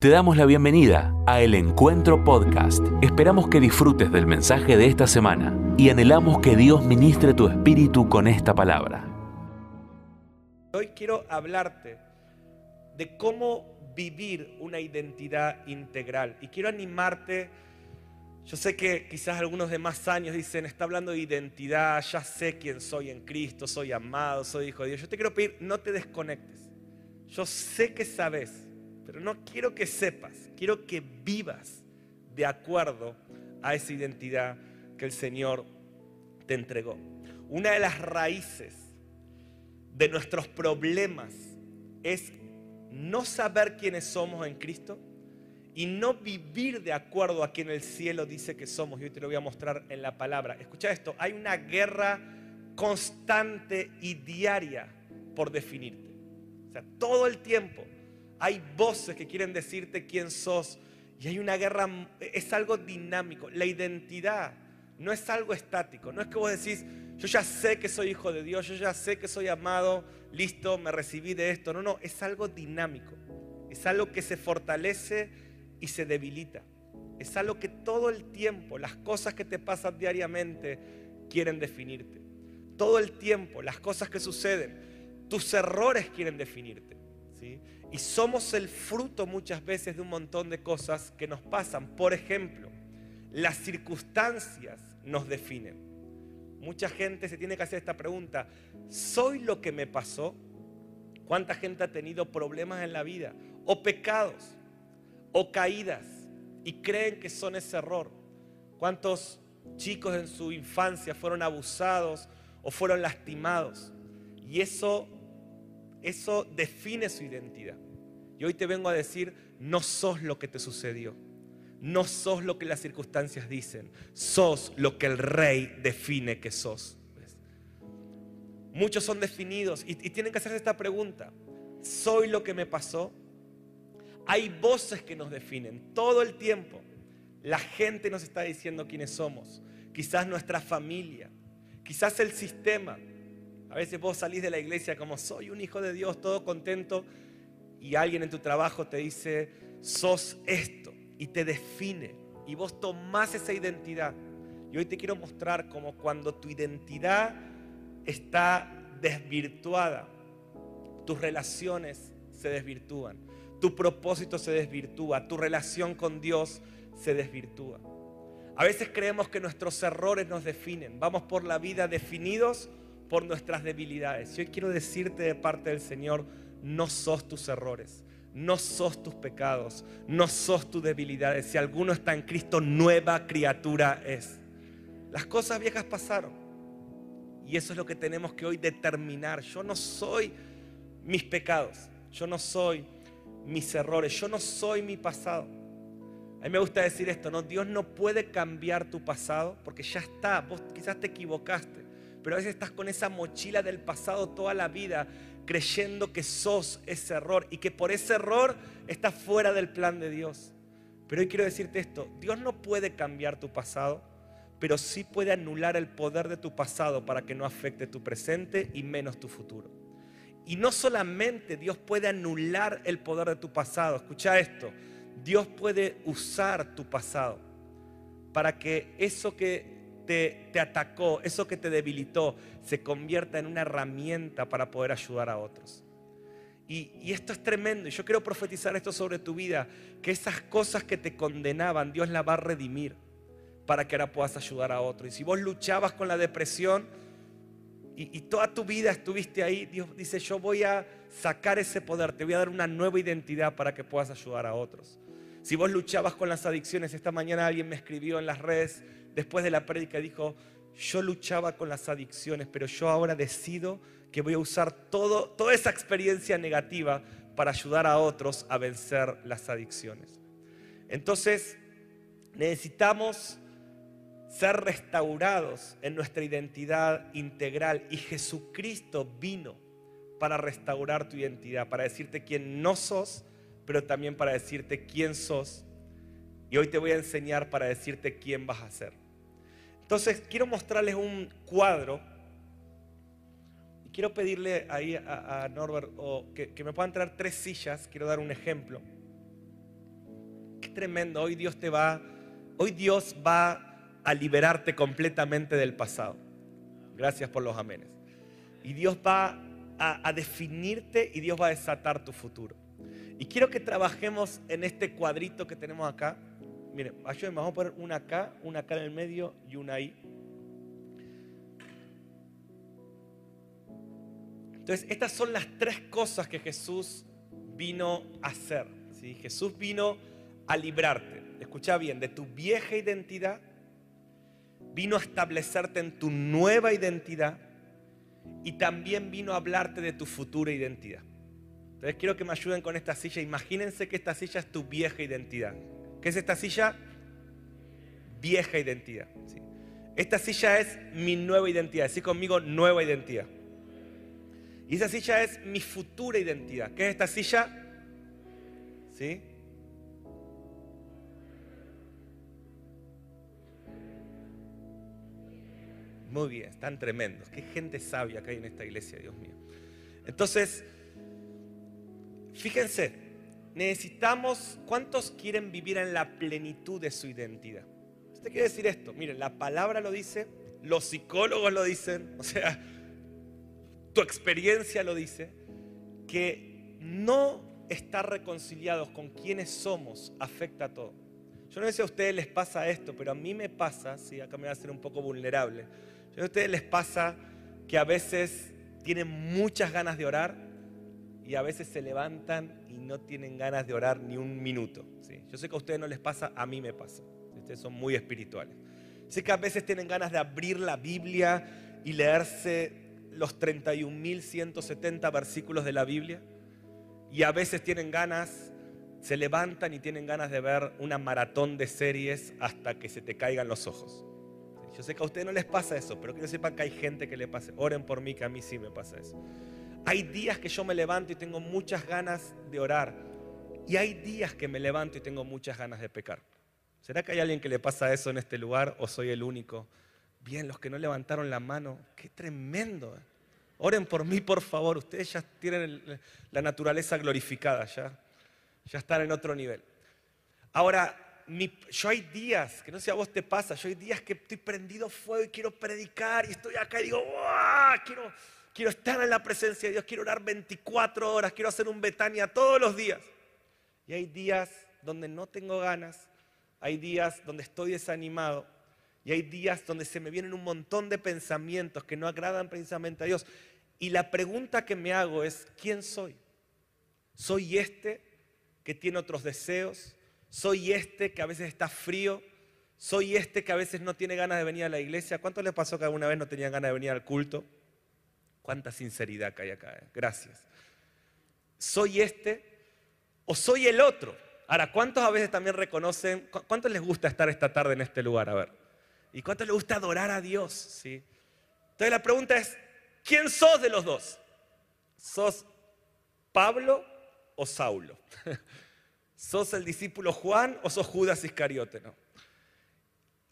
Te damos la bienvenida a El Encuentro Podcast. Esperamos que disfrutes del mensaje de esta semana y anhelamos que Dios ministre tu espíritu con esta palabra. Hoy quiero hablarte de cómo vivir una identidad integral y quiero animarte. Yo sé que quizás algunos de más años dicen, está hablando de identidad, ya sé quién soy en Cristo, soy amado, soy hijo de Dios. Yo te quiero pedir, no te desconectes. Yo sé que sabes pero no quiero que sepas, quiero que vivas de acuerdo a esa identidad que el Señor te entregó. Una de las raíces de nuestros problemas es no saber quiénes somos en Cristo y no vivir de acuerdo a quien el cielo dice que somos. Yo te lo voy a mostrar en la palabra. Escucha esto, hay una guerra constante y diaria por definirte. O sea, todo el tiempo hay voces que quieren decirte quién sos. Y hay una guerra, es algo dinámico. La identidad no es algo estático. No es que vos decís, yo ya sé que soy hijo de Dios, yo ya sé que soy amado, listo, me recibí de esto. No, no, es algo dinámico. Es algo que se fortalece y se debilita. Es algo que todo el tiempo, las cosas que te pasan diariamente quieren definirte. Todo el tiempo, las cosas que suceden, tus errores quieren definirte. ¿sí? Y somos el fruto muchas veces de un montón de cosas que nos pasan. Por ejemplo, las circunstancias nos definen. Mucha gente se tiene que hacer esta pregunta. ¿Soy lo que me pasó? ¿Cuánta gente ha tenido problemas en la vida? O pecados, o caídas, y creen que son ese error. ¿Cuántos chicos en su infancia fueron abusados o fueron lastimados? Y eso eso define su identidad. Y hoy te vengo a decir, no sos lo que te sucedió. No sos lo que las circunstancias dicen. Sos lo que el rey define que sos. Muchos son definidos y, y tienen que hacerse esta pregunta. ¿Soy lo que me pasó? Hay voces que nos definen todo el tiempo. La gente nos está diciendo quiénes somos. Quizás nuestra familia, quizás el sistema, a veces vos salís de la iglesia como soy un hijo de Dios, todo contento, y alguien en tu trabajo te dice, sos esto, y te define, y vos tomás esa identidad. Y hoy te quiero mostrar como cuando tu identidad está desvirtuada, tus relaciones se desvirtúan, tu propósito se desvirtúa, tu relación con Dios se desvirtúa. A veces creemos que nuestros errores nos definen, vamos por la vida definidos por nuestras debilidades. Yo quiero decirte de parte del Señor, no sos tus errores, no sos tus pecados, no sos tus debilidades. Si alguno está en Cristo, nueva criatura es. Las cosas viejas pasaron. Y eso es lo que tenemos que hoy determinar. Yo no soy mis pecados, yo no soy mis errores, yo no soy mi pasado. A mí me gusta decir esto, ¿no? Dios no puede cambiar tu pasado porque ya está, vos quizás te equivocaste pero a veces estás con esa mochila del pasado toda la vida, creyendo que sos ese error y que por ese error estás fuera del plan de Dios. Pero hoy quiero decirte esto, Dios no puede cambiar tu pasado, pero sí puede anular el poder de tu pasado para que no afecte tu presente y menos tu futuro. Y no solamente Dios puede anular el poder de tu pasado, escucha esto, Dios puede usar tu pasado para que eso que te, atacó, eso que te debilitó, se convierta en una herramienta para poder ayudar a otros. Y, esto es tremendo. Y yo quiero profetizar esto sobre tu vida. Que esas cosas que te condenaban, Dios las va a redimir para que ahora puedas ayudar a otros. Y si vos luchabas con la depresión y toda tu vida estuviste ahí, Dios dice, yo voy a sacar ese poder, te voy a dar una nueva identidad para que puedas ayudar a otros. Si vos luchabas con las adicciones, esta mañana alguien me escribió en las redes, después de la prédica dijo, yo luchaba con las adicciones, pero yo ahora decido que voy a usar todo, toda esa experiencia negativa para ayudar a otros a vencer las adicciones. Entonces, necesitamos ser restaurados en nuestra identidad integral y Jesucristo vino para restaurar tu identidad, para decirte quién no sos, pero también para decirte quién sos. Y hoy te voy a enseñar para decirte quién vas a ser. Entonces, quiero mostrarles un cuadro. Y quiero pedirle ahí a, Norbert que, me puedan traer tres sillas. Quiero dar un ejemplo. tremendo. Hoy Dios te va, hoy Dios va a liberarte completamente del pasado. Gracias por los amenes. Y Dios va a, a definirte y Dios va a desatar tu futuro. Y quiero que trabajemos en este cuadrito que tenemos acá. Miren, ayúdenme, vamos a poner una acá, una acá en el medio y una ahí. Entonces, estas son las tres cosas que Jesús vino a hacer. Jesús vino a librarte, escucha bien, de tu vieja identidad, vino a establecerte en tu nueva identidad y también vino a hablarte de tu futura identidad. Entonces quiero que me ayuden con esta silla. Imagínense que esta silla es tu vieja identidad. ¿Qué es esta silla? Vieja identidad. Esta silla es mi nueva identidad. Así conmigo, nueva identidad. Y esa silla es mi futura identidad. ¿Qué es esta silla? ¿Sí? Muy bien, están tremendos. Qué gente sabia que hay en esta iglesia, Dios mío. Entonces, Fíjense, necesitamos, ¿cuántos quieren vivir en la plenitud de su identidad? Usted quiere decir esto, miren, la palabra lo dice, los psicólogos lo dicen, o sea, tu experiencia lo dice, que no estar reconciliados con quienes somos afecta a todo. Yo no sé si a ustedes les pasa esto, pero a mí me pasa, sí, acá me voy a hacer un poco vulnerable. Yo no sé si a ustedes les pasa que a veces tienen muchas ganas de orar, y a veces se levantan y no tienen ganas de orar ni un minuto. ¿sí? Yo sé que a ustedes no les pasa, a mí me pasa. Ustedes son muy espirituales. Sé que a veces tienen ganas de abrir la Biblia y leerse los 31.170 versículos de la Biblia. Y a veces tienen ganas, se levantan y tienen ganas de ver una maratón de series hasta que se te caigan los ojos. Yo sé que a ustedes no les pasa eso, pero que sepan que hay gente que le pasa. Oren por mí, que a mí sí me pasa eso. Hay días que yo me levanto y tengo muchas ganas de orar. Y hay días que me levanto y tengo muchas ganas de pecar. ¿Será que hay alguien que le pasa eso en este lugar o soy el único? Bien, los que no levantaron la mano, qué tremendo. ¿eh? Oren por mí, por favor. Ustedes ya tienen la naturaleza glorificada, ya, ya están en otro nivel. Ahora, yo hay días, que no sé a vos te pasa, yo hay días que estoy prendido fuego y quiero predicar y estoy acá y digo, ¡Wow! quiero, quiero estar en la presencia de Dios, quiero orar 24 horas, quiero hacer un Betania todos los días. Y hay días donde no tengo ganas, hay días donde estoy desanimado y hay días donde se me vienen un montón de pensamientos que no agradan precisamente a Dios. Y la pregunta que me hago es, ¿quién soy? ¿Soy este que tiene otros deseos? ¿Soy este que a veces está frío? ¿Soy este que a veces no tiene ganas de venir a la iglesia? ¿Cuánto les pasó que alguna vez no tenían ganas de venir al culto? Cuánta sinceridad que hay acá. Eh. Gracias. ¿Soy este o soy el otro? Ahora, ¿cuántos a veces también reconocen, cuántos les gusta estar esta tarde en este lugar? A ver. ¿Y cuántos les gusta adorar a Dios? ¿Sí? Entonces la pregunta es, ¿quién sos de los dos? ¿Sos Pablo o Saulo? ¿Sos el discípulo Juan o sos Judas Iscariote? ¿no?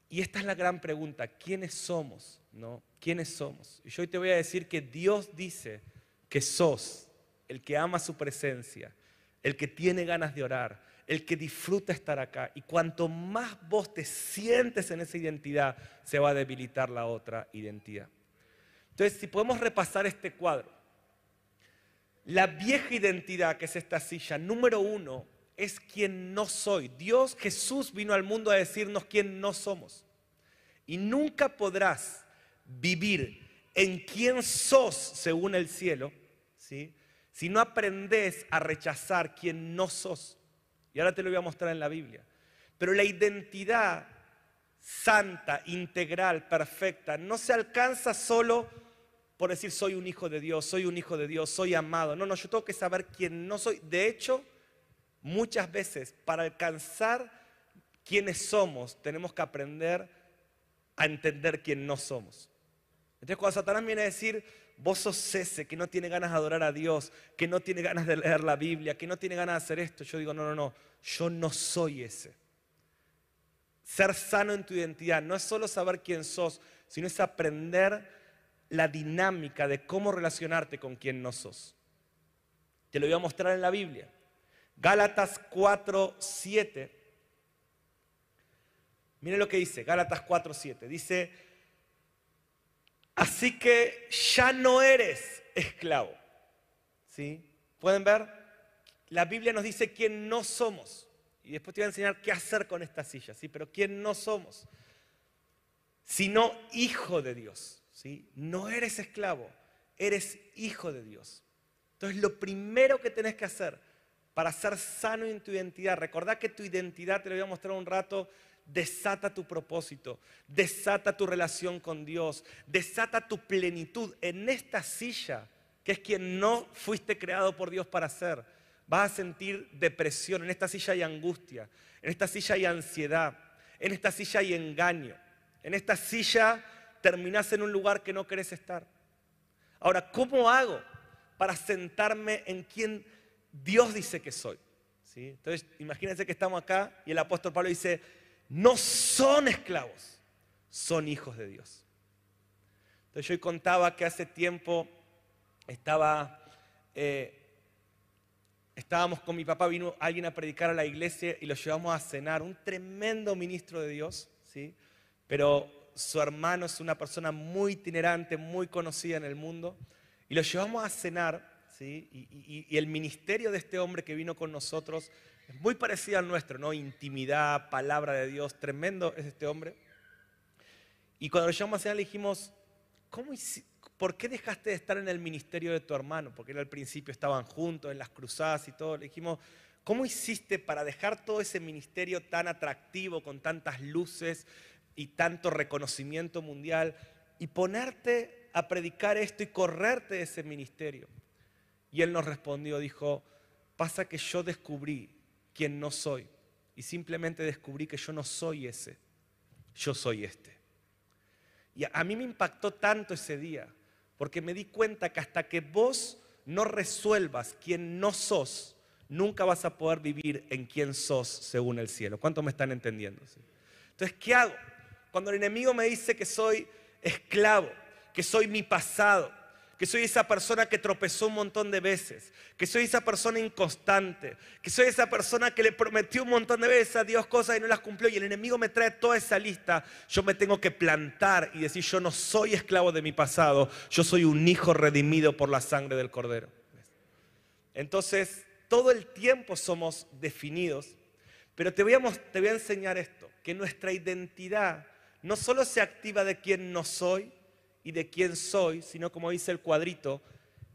Y esta es la gran pregunta, ¿quiénes somos? ¿No? ¿Quiénes somos? Y yo hoy te voy a decir que Dios dice que sos el que ama su presencia, el que tiene ganas de orar, el que disfruta estar acá. Y cuanto más vos te sientes en esa identidad, se va a debilitar la otra identidad. Entonces, si podemos repasar este cuadro, la vieja identidad que es esta silla, número uno, es quien no soy. Dios, Jesús vino al mundo a decirnos quién no somos. Y nunca podrás vivir en quién sos según el cielo, ¿sí? si no aprendes a rechazar quién no sos. Y ahora te lo voy a mostrar en la Biblia. Pero la identidad santa, integral, perfecta, no se alcanza solo por decir soy un hijo de Dios, soy un hijo de Dios, soy amado. No, no, yo tengo que saber quién no soy. De hecho, muchas veces para alcanzar quiénes somos, tenemos que aprender a entender quién no somos. Entonces cuando Satanás viene a decir, vos sos ese que no tiene ganas de adorar a Dios, que no tiene ganas de leer la Biblia, que no tiene ganas de hacer esto, yo digo, no, no, no, yo no soy ese. Ser sano en tu identidad no es solo saber quién sos, sino es aprender la dinámica de cómo relacionarte con quien no sos. Te lo voy a mostrar en la Biblia. Gálatas 4, 7 Miren lo que dice, Gálatas 4:7. Dice, así que ya no eres esclavo. ¿Sí? ¿Pueden ver? La Biblia nos dice quién no somos. Y después te voy a enseñar qué hacer con esta silla, ¿sí? Pero quién no somos. Sino hijo de Dios, ¿sí? No eres esclavo, eres hijo de Dios. Entonces lo primero que tenés que hacer para ser sano en tu identidad, recordá que tu identidad, te lo voy a mostrar un rato, desata tu propósito, desata tu relación con Dios, desata tu plenitud en esta silla, que es quien no fuiste creado por Dios para ser. Vas a sentir depresión, en esta silla hay angustia, en esta silla hay ansiedad, en esta silla hay engaño, en esta silla terminás en un lugar que no querés estar. Ahora, ¿cómo hago para sentarme en quien Dios dice que soy. ¿sí? Entonces, imagínense que estamos acá y el apóstol Pablo dice, no son esclavos, son hijos de Dios. Entonces yo contaba que hace tiempo estaba, eh, estábamos con mi papá, vino alguien a predicar a la iglesia y lo llevamos a cenar, un tremendo ministro de Dios, ¿sí? pero su hermano es una persona muy itinerante, muy conocida en el mundo, y lo llevamos a cenar y, el ministerio de este hombre que vino con nosotros es muy parecido al nuestro, ¿no? Intimidad, palabra de Dios, tremendo es este hombre. Y cuando lo llamamos a le dijimos, ¿cómo, ¿por qué dejaste de estar en el ministerio de tu hermano? Porque él al principio estaban juntos en las cruzadas y todo. Le dijimos, ¿cómo hiciste para dejar todo ese ministerio tan atractivo, con tantas luces y tanto reconocimiento mundial, y ponerte a predicar esto y correrte de ese ministerio? Y él nos respondió, dijo, pasa que yo descubrí quién no soy. Y simplemente descubrí que yo no soy ese, yo soy este. Y a mí me impactó tanto ese día, porque me di cuenta que hasta que vos no resuelvas quién no sos, nunca vas a poder vivir en quién sos según el cielo. ¿Cuántos me están entendiendo? Entonces, ¿qué hago? Cuando el enemigo me dice que soy esclavo, que soy mi pasado, que soy esa persona que tropezó un montón de veces, que soy esa persona inconstante, que soy esa persona que le prometió un montón de veces a Dios cosas y no las cumplió y el enemigo me trae toda esa lista, yo me tengo que plantar y decir, yo no soy esclavo de mi pasado, yo soy un hijo redimido por la sangre del cordero. Entonces, todo el tiempo somos definidos, pero te voy a, enseñar esto, que nuestra identidad no solo se activa de quién no soy, y de quién soy, sino como dice el cuadrito,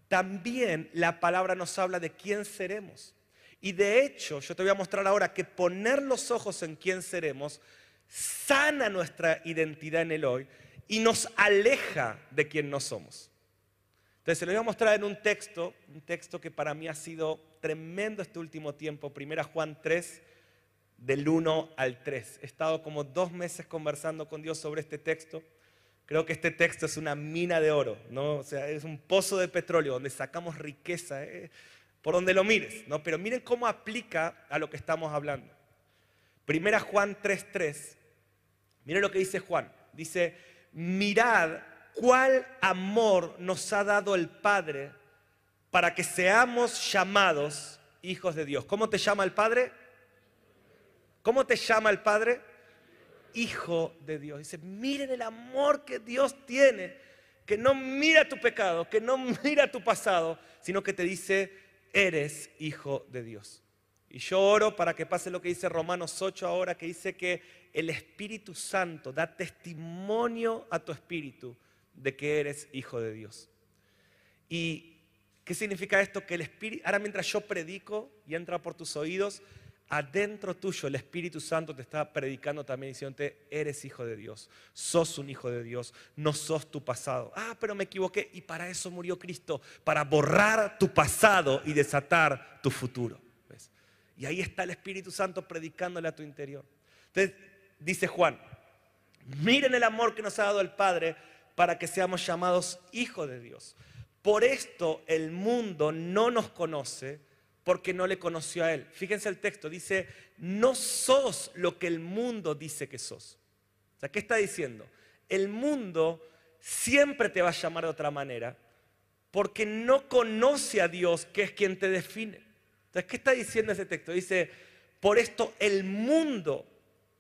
también la palabra nos habla de quién seremos. Y de hecho, yo te voy a mostrar ahora que poner los ojos en quién seremos sana nuestra identidad en el hoy y nos aleja de quién no somos. Entonces, se lo voy a mostrar en un texto, un texto que para mí ha sido tremendo este último tiempo, primera Juan 3, del 1 al 3. He estado como dos meses conversando con Dios sobre este texto. Creo que este texto es una mina de oro, ¿no? O sea, es un pozo de petróleo donde sacamos riqueza, ¿eh? por donde lo mires, ¿no? Pero miren cómo aplica a lo que estamos hablando. Primera Juan 3:3. Miren lo que dice Juan. Dice, mirad cuál amor nos ha dado el Padre para que seamos llamados hijos de Dios. ¿Cómo te llama el Padre? ¿Cómo te llama el Padre? Hijo de Dios. Dice, miren el amor que Dios tiene, que no mira tu pecado, que no mira tu pasado, sino que te dice, eres hijo de Dios. Y yo oro para que pase lo que dice Romanos 8 ahora, que dice que el Espíritu Santo da testimonio a tu espíritu de que eres hijo de Dios. ¿Y qué significa esto? Que el Espíritu, ahora mientras yo predico y entra por tus oídos, adentro tuyo el Espíritu Santo te está predicando también diciéndote, eres hijo de Dios, sos un hijo de Dios, no sos tu pasado. Ah, pero me equivoqué y para eso murió Cristo, para borrar tu pasado y desatar tu futuro. Y ahí está el Espíritu Santo predicándole a tu interior. Entonces, dice Juan, miren el amor que nos ha dado el Padre para que seamos llamados hijos de Dios. Por esto el mundo no nos conoce porque no le conoció a él. Fíjense el texto, dice, no sos lo que el mundo dice que sos. O sea, ¿qué está diciendo? El mundo siempre te va a llamar de otra manera porque no conoce a Dios, que es quien te define. Entonces, ¿qué está diciendo ese texto? Dice, por esto el mundo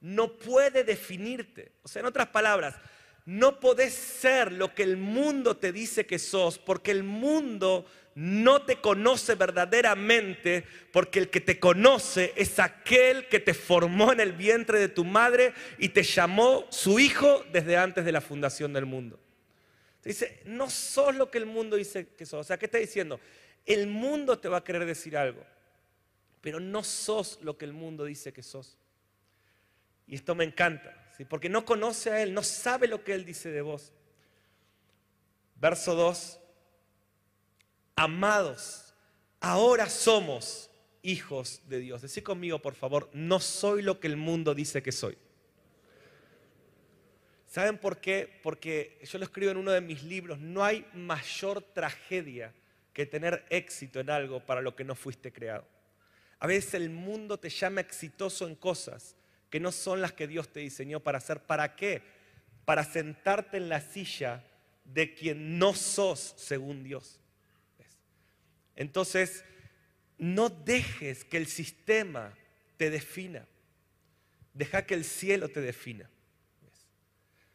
no puede definirte. O sea, en otras palabras, no podés ser lo que el mundo te dice que sos, porque el mundo no te conoce verdaderamente, porque el que te conoce es aquel que te formó en el vientre de tu madre y te llamó su hijo desde antes de la fundación del mundo. Dice, no sos lo que el mundo dice que sos. O sea, ¿qué está diciendo? El mundo te va a querer decir algo, pero no sos lo que el mundo dice que sos. Y esto me encanta, porque no conoce a Él, no sabe lo que Él dice de vos. Verso 2, amados, ahora somos hijos de Dios. Decí conmigo, por favor, no soy lo que el mundo dice que soy. ¿Saben por qué? Porque yo lo escribo en uno de mis libros, no hay mayor tragedia que tener éxito en algo para lo que no fuiste creado. A veces el mundo te llama exitoso en cosas que no son las que Dios te diseñó para hacer. ¿Para qué? Para sentarte en la silla de quien no sos según Dios. Entonces, no dejes que el sistema te defina. Deja que el cielo te defina.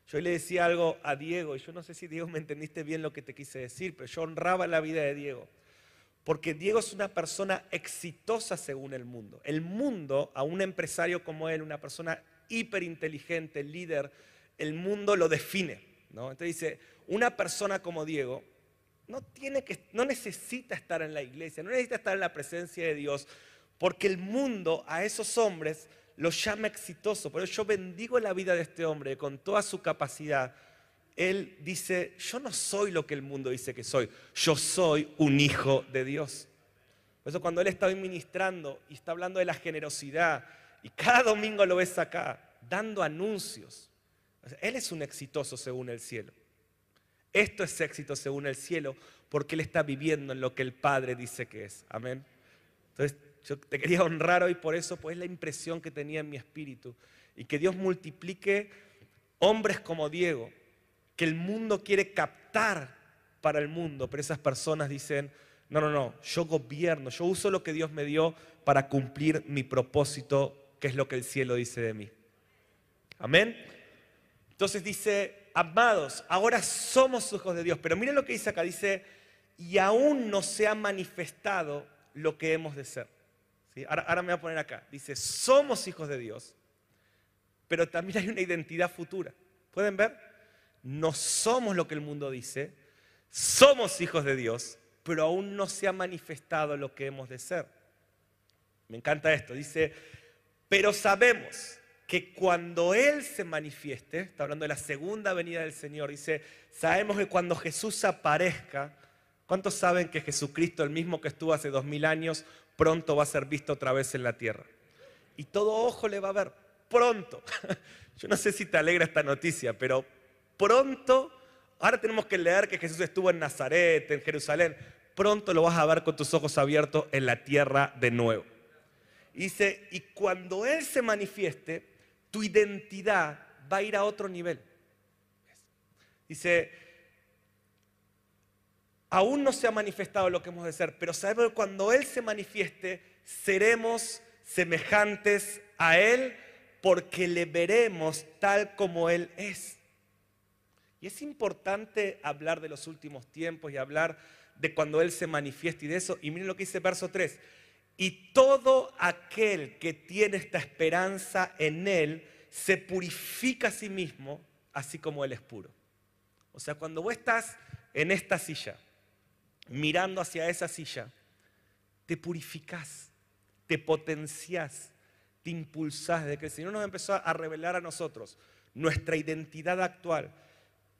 Yo le decía algo a Diego, y yo no sé si Diego me entendiste bien lo que te quise decir, pero yo honraba la vida de Diego. Porque Diego es una persona exitosa según el mundo. El mundo, a un empresario como él, una persona hiperinteligente, líder, el mundo lo define. ¿no? Entonces dice, una persona como Diego no, tiene que, no necesita estar en la iglesia, no necesita estar en la presencia de Dios, porque el mundo a esos hombres los llama exitoso. Por eso yo bendigo la vida de este hombre con toda su capacidad él dice, yo no soy lo que el mundo dice que soy, yo soy un hijo de Dios. Por eso cuando Él está ministrando y está hablando de la generosidad, y cada domingo lo ves acá, dando anuncios, Él es un exitoso según el cielo. Esto es éxito según el cielo porque Él está viviendo en lo que el Padre dice que es. Amén. Entonces, yo te quería honrar hoy por eso, pues es la impresión que tenía en mi espíritu. Y que Dios multiplique hombres como Diego, que el mundo quiere captar para el mundo, pero esas personas dicen, no, no, no, yo gobierno, yo uso lo que Dios me dio para cumplir mi propósito, que es lo que el cielo dice de mí. Amén. Entonces dice, amados, ahora somos hijos de Dios, pero miren lo que dice acá, dice, y aún no se ha manifestado lo que hemos de ser. Ahora, ahora me voy a poner acá, dice, somos hijos de Dios, pero también hay una identidad futura. ¿Pueden ver? No somos lo que el mundo dice, somos hijos de Dios, pero aún no se ha manifestado lo que hemos de ser. Me encanta esto, dice, pero sabemos que cuando Él se manifieste, está hablando de la segunda venida del Señor, dice, sabemos que cuando Jesús aparezca, ¿cuántos saben que Jesucristo, el mismo que estuvo hace dos mil años, pronto va a ser visto otra vez en la tierra? Y todo ojo le va a ver, pronto. Yo no sé si te alegra esta noticia, pero pronto, ahora tenemos que leer que Jesús estuvo en Nazaret, en Jerusalén, pronto lo vas a ver con tus ojos abiertos en la tierra de nuevo. dice, y cuando Él se manifieste, tu identidad va a ir a otro nivel. Dice, aún no se ha manifestado lo que hemos de ser, pero sabemos que cuando Él se manifieste, seremos semejantes a Él porque le veremos tal como Él es. Es importante hablar de los últimos tiempos y hablar de cuando Él se manifiesta y de eso. Y miren lo que dice verso 3. Y todo aquel que tiene esta esperanza en Él se purifica a sí mismo, así como Él es puro. O sea, cuando vos estás en esta silla, mirando hacia esa silla, te purificás, te potenciás, te impulsás, de que el Señor nos empezó a revelar a nosotros nuestra identidad actual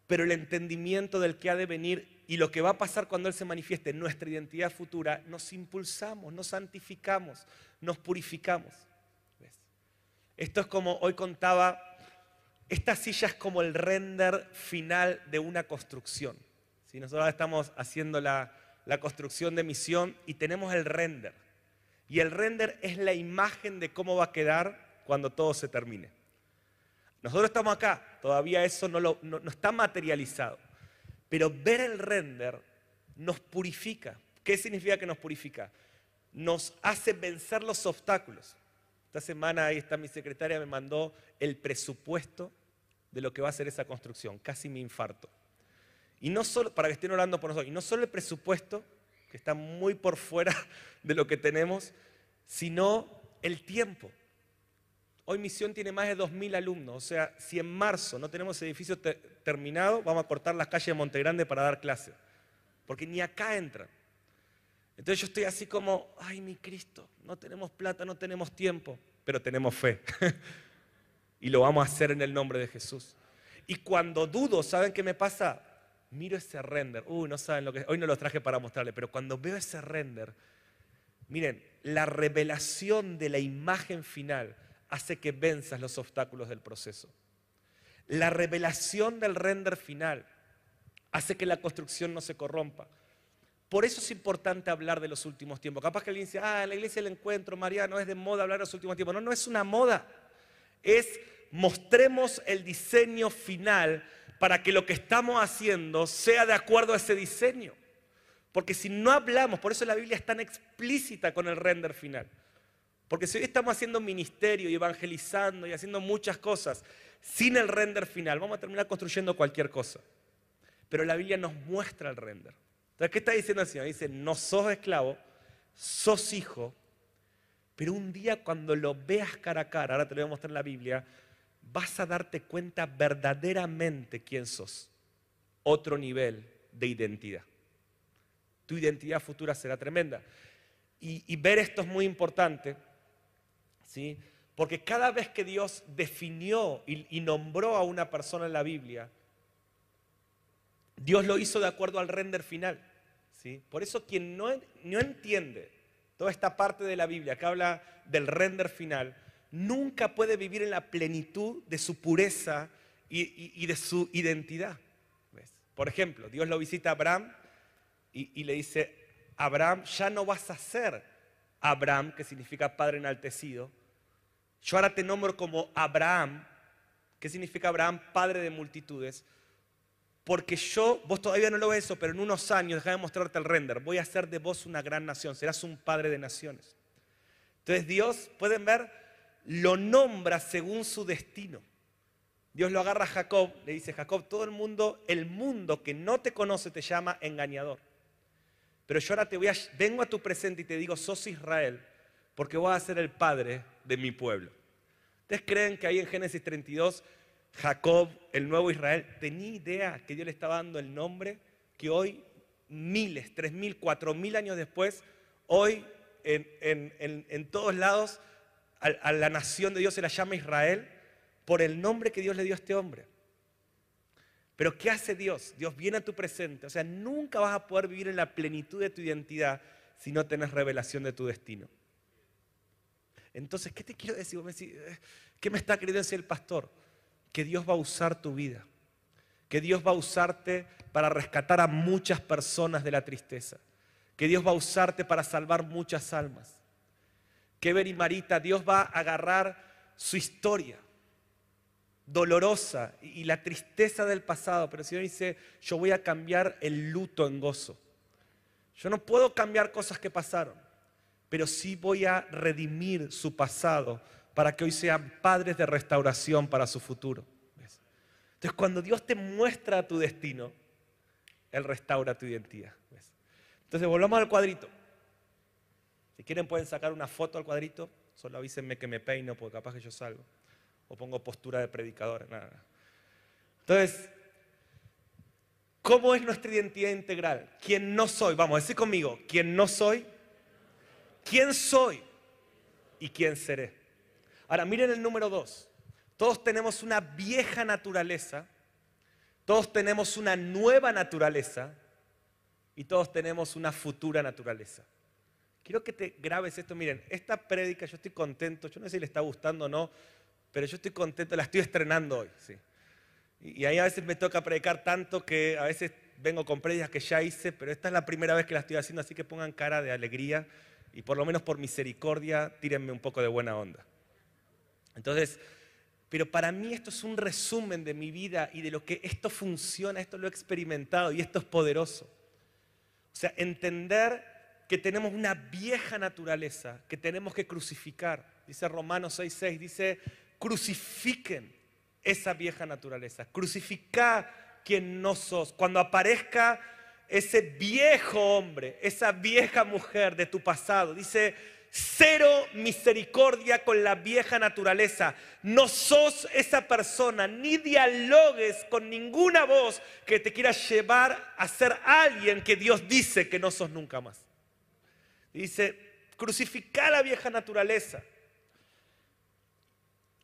pero el entendimiento del que ha de venir y lo que va a pasar cuando Él se manifieste en nuestra identidad futura, nos impulsamos, nos santificamos, nos purificamos. Esto es como hoy contaba, esta silla es como el render final de una construcción. Si Nosotros estamos haciendo la, la construcción de misión y tenemos el render. Y el render es la imagen de cómo va a quedar cuando todo se termine. Nosotros estamos acá, todavía eso no, está materializado. Pero ver el render nos purifica. ¿Qué significa que nos purifica? Nos hace vencer los obstáculos. Esta semana ahí está mi secretaria, me mandó el presupuesto de lo que va a ser esa construcción. Casi mi infarto. Y no solo, para que estén orando por nosotros, y no solo el presupuesto, que está muy por fuera de lo que tenemos, sino el tiempo. Hoy Misión tiene más de 2.000 alumnos, o sea, si en marzo no tenemos edificio terminado, vamos a cortar las calles de Montegrande para dar clase, porque ni acá entran. Entonces yo estoy así como, ay mi Cristo, no tenemos plata, no tenemos tiempo, pero tenemos fe. y lo vamos a hacer en el nombre de Jesús. Y cuando dudo, ¿saben qué me pasa? Miro ese render. Uy, no saben lo que Hoy no lo traje para mostrarle, pero cuando veo ese render, miren, la revelación de la imagen final hace que venzas los obstáculos del proceso. La revelación del render final hace que la construcción no se corrompa. Por eso es importante hablar de los últimos tiempos. Capaz que alguien dice, ah, la iglesia del encuentro, María, no es de moda hablar de los últimos tiempos. No, no es una moda. Es mostremos el diseño final para que lo que estamos haciendo sea de acuerdo a ese diseño. Porque si no hablamos, por eso la Biblia es tan explícita con el render final. Porque si hoy estamos haciendo ministerio y evangelizando y haciendo muchas cosas sin el render final, vamos a terminar construyendo cualquier cosa. Pero la Biblia nos muestra el render. Entonces, ¿qué está diciendo el Señor? Dice, no sos esclavo, sos hijo, pero un día cuando lo veas cara a cara, ahora te lo voy a mostrar en la Biblia, vas a darte cuenta verdaderamente quién sos. Otro nivel de identidad. Tu identidad futura será tremenda. Y, ver esto es muy importante ¿sí? Porque cada vez que Dios definió y, nombró a una persona en la Biblia, Dios lo hizo de acuerdo al render final. ¿sí? Por eso quien no, no entiende toda esta parte de la Biblia que habla del render final, nunca puede vivir en la plenitud de su pureza y, de su identidad. Por ejemplo, Dios lo visita a Abraham y, le dice, Abraham, ya no vas a ser Abraham, que significa padre enaltecido, yo ahora te nombro como Abraham. ¿Qué significa Abraham? Padre de multitudes. Porque yo, vos todavía no lo ves eso, pero en unos años, déjame mostrarte el render, voy a hacer de vos una gran nación, serás un padre de naciones. Entonces Dios, pueden ver, lo nombra según su destino. Dios lo agarra a Jacob, le dice, Jacob, todo el mundo, el mundo que no te conoce te llama engañador. Pero yo ahora te voy a, vengo a tu presente y te digo, sos Israel, porque voy a ser el padre de mi pueblo. ¿Ustedes creen que ahí en Génesis 32 Jacob, el nuevo Israel, tenía idea que Dios le estaba dando el nombre que hoy, miles, tres mil, cuatro mil años después, hoy en, todos lados a, a, la nación de Dios se la llama Israel por el nombre que Dios le dio a este hombre? Pero ¿qué hace Dios? Dios viene a tu presente. O sea, nunca vas a poder vivir en la plenitud de tu identidad si no tenés revelación de tu destino. Entonces, ¿qué te quiero decir? Eh, ¿Qué me está queriendo decir el pastor? Que Dios va a usar tu vida. Que Dios va a usarte para rescatar a muchas personas de la tristeza. Que Dios va a usarte para salvar muchas almas. Que Ver y Marita, Dios va a agarrar su historia dolorosa y la tristeza del pasado, pero el Señor dice, yo voy a cambiar el luto en gozo. Yo no puedo cambiar cosas que pasaron, pero sí voy a redimir su pasado para que hoy sean padres de restauración para su futuro. Entonces, cuando Dios te muestra tu destino, Él restaura tu identidad. Entonces, volvamos al cuadrito. Si quieren pueden sacar una foto al cuadrito, solo avísenme que me peino porque capaz que yo salgo. O pongo postura de predicador. Nada. Entonces, ¿cómo es nuestra identidad integral? ¿Quién no soy? Vamos, decir conmigo, ¿quién no soy? quién soy y quién seré. Ahora, miren el número dos. Todos tenemos una vieja naturaleza, todos tenemos una nueva naturaleza y todos tenemos una futura naturaleza. Quiero que te grabes esto. Miren, esta prédica, yo estoy contento, yo no sé si le está gustando o no, pero yo estoy contento, la estoy estrenando hoy. ¿sí? Y, ahí a veces me toca predicar tanto que a veces vengo con prédicas que ya hice, pero esta es la primera vez que la estoy haciendo, así que pongan cara de alegría y por lo menos por misericordia, tírenme un poco de buena onda. Entonces, pero para mí esto es un resumen de mi vida y de lo que esto funciona, esto lo he experimentado y esto es poderoso. O sea, entender que tenemos una vieja naturaleza que tenemos que crucificar Dice Romanos 6:6, dice, crucifiquen esa vieja naturaleza, crucifica quien no sos. Cuando aparezca ese viejo hombre, esa vieja mujer de tu pasado, dice, cero misericordia con la vieja naturaleza. No sos esa persona, ni dialogues con ninguna voz que te quiera llevar a ser alguien que Dios dice que no sos nunca más. Dice, crucificar la vieja naturaleza.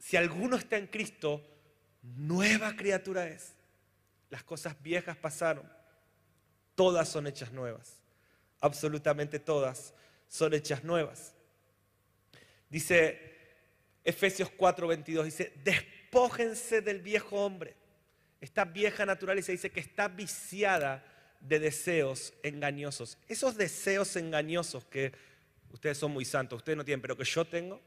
Si alguno está en Cristo, nueva criatura es. Las cosas viejas pasaron. Todas son hechas nuevas. Absolutamente todas son hechas nuevas. Dice Efesios 4:22, dice, despójense del viejo hombre. Esta vieja naturaleza dice que está viciada de deseos engañosos. Esos deseos engañosos que ustedes son muy santos, ustedes no tienen, pero que yo tengo,